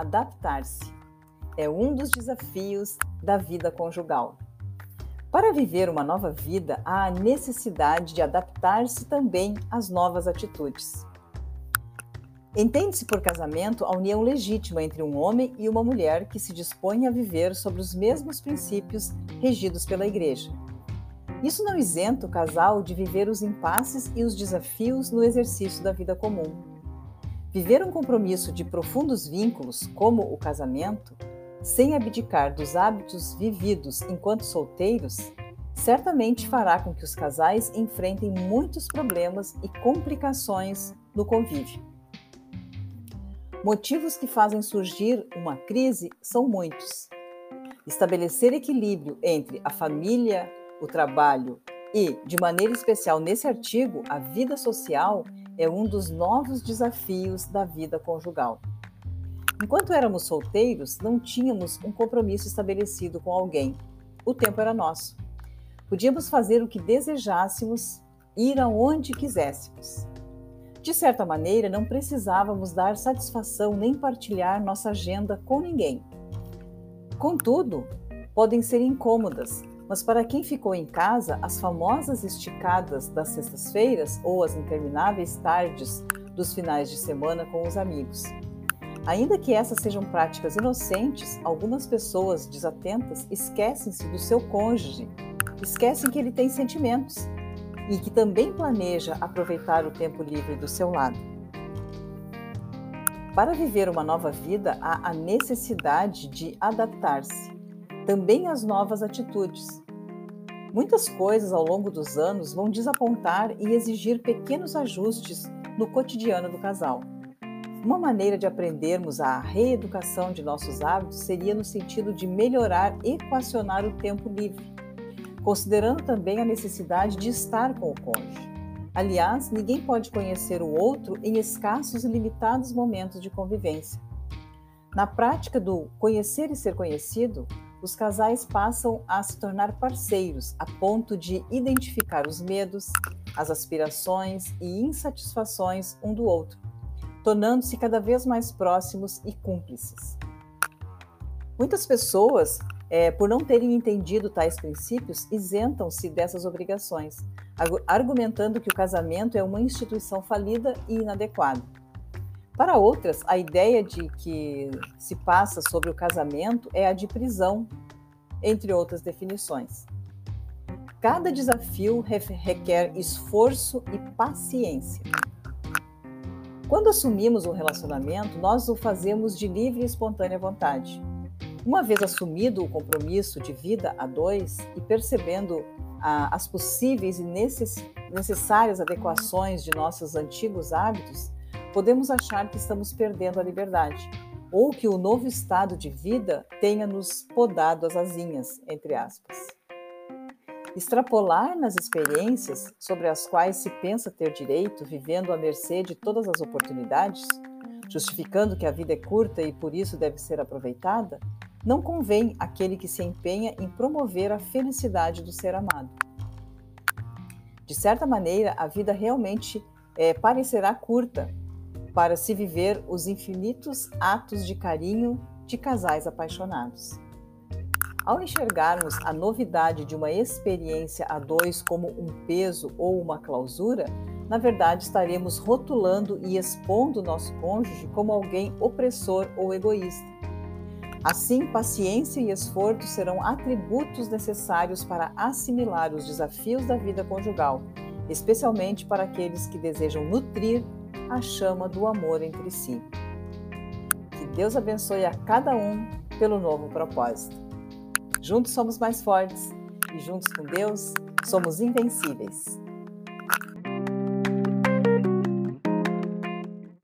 adaptar-se. É um dos desafios da vida conjugal. Para viver uma nova vida, há a necessidade de adaptar-se também às novas atitudes. Entende-se por casamento a união legítima entre um homem e uma mulher que se dispõem a viver sobre os mesmos princípios regidos pela Igreja. Isso não isenta o casal de viver os impasses e os desafios no exercício da vida comum. Viver um compromisso de profundos vínculos, como o casamento, sem abdicar dos hábitos vividos enquanto solteiros, certamente fará com que os casais enfrentem muitos problemas e complicações no convívio. Motivos que fazem surgir uma crise são muitos. Estabelecer equilíbrio entre a família, o trabalho e, de maneira especial nesse artigo, a vida social é um dos novos desafios da vida conjugal. Enquanto éramos solteiros, não tínhamos um compromisso estabelecido com alguém. O tempo era nosso. Podíamos fazer o que desejássemos, ir aonde quiséssemos. De certa maneira, não precisávamos dar satisfação nem partilhar nossa agenda com ninguém. Contudo, podem ser incômodas, mas para quem ficou em casa, as famosas esticadas das sextas-feiras ou as intermináveis tardes dos finais de semana com os amigos. Ainda que essas sejam práticas inocentes, algumas pessoas desatentas esquecem-se do seu cônjuge, esquecem que ele tem sentimentos e que também planeja aproveitar o tempo livre do seu lado. Para viver uma nova vida, há a necessidade de adaptar-se, também às novas atitudes. Muitas coisas ao longo dos anos vão desapontar e exigir pequenos ajustes no cotidiano do casal. Uma maneira de aprendermos a reeducação de nossos hábitos seria no sentido de melhorar e equacionar o tempo livre considerando também a necessidade de estar com o cônjuge. Aliás, ninguém pode conhecer o outro em escassos e limitados momentos de convivência. Na prática do conhecer e ser conhecido, os casais passam a se tornar parceiros a ponto de identificar os medos, as aspirações e insatisfações um do outro, tornando-se cada vez mais próximos e cúmplices. Muitas pessoas é, por não terem entendido tais princípios, isentam-se dessas obrigações, argumentando que o casamento é uma instituição falida e inadequada. Para outras, a ideia de que se passa sobre o casamento é a de prisão, entre outras definições. Cada desafio requer esforço e paciência. Quando assumimos um relacionamento, nós o fazemos de livre e espontânea vontade. Uma vez assumido o compromisso de vida a dois e percebendo ah, as possíveis e necess necessárias adequações de nossos antigos hábitos, podemos achar que estamos perdendo a liberdade ou que o novo estado de vida tenha nos podado as asinhas, entre aspas. Extrapolar nas experiências sobre as quais se pensa ter direito, vivendo à mercê de todas as oportunidades, justificando que a vida é curta e por isso deve ser aproveitada, não convém aquele que se empenha em promover a felicidade do ser amado. De certa maneira, a vida realmente é, parecerá curta para se viver os infinitos atos de carinho de casais apaixonados. Ao enxergarmos a novidade de uma experiência a dois como um peso ou uma clausura, na verdade estaremos rotulando e expondo nosso cônjuge como alguém opressor ou egoísta Assim, paciência e esforço serão atributos necessários para assimilar os desafios da vida conjugal, especialmente para aqueles que desejam nutrir a chama do amor entre si. Que Deus abençoe a cada um pelo novo propósito. Juntos somos mais fortes e juntos com Deus somos invencíveis.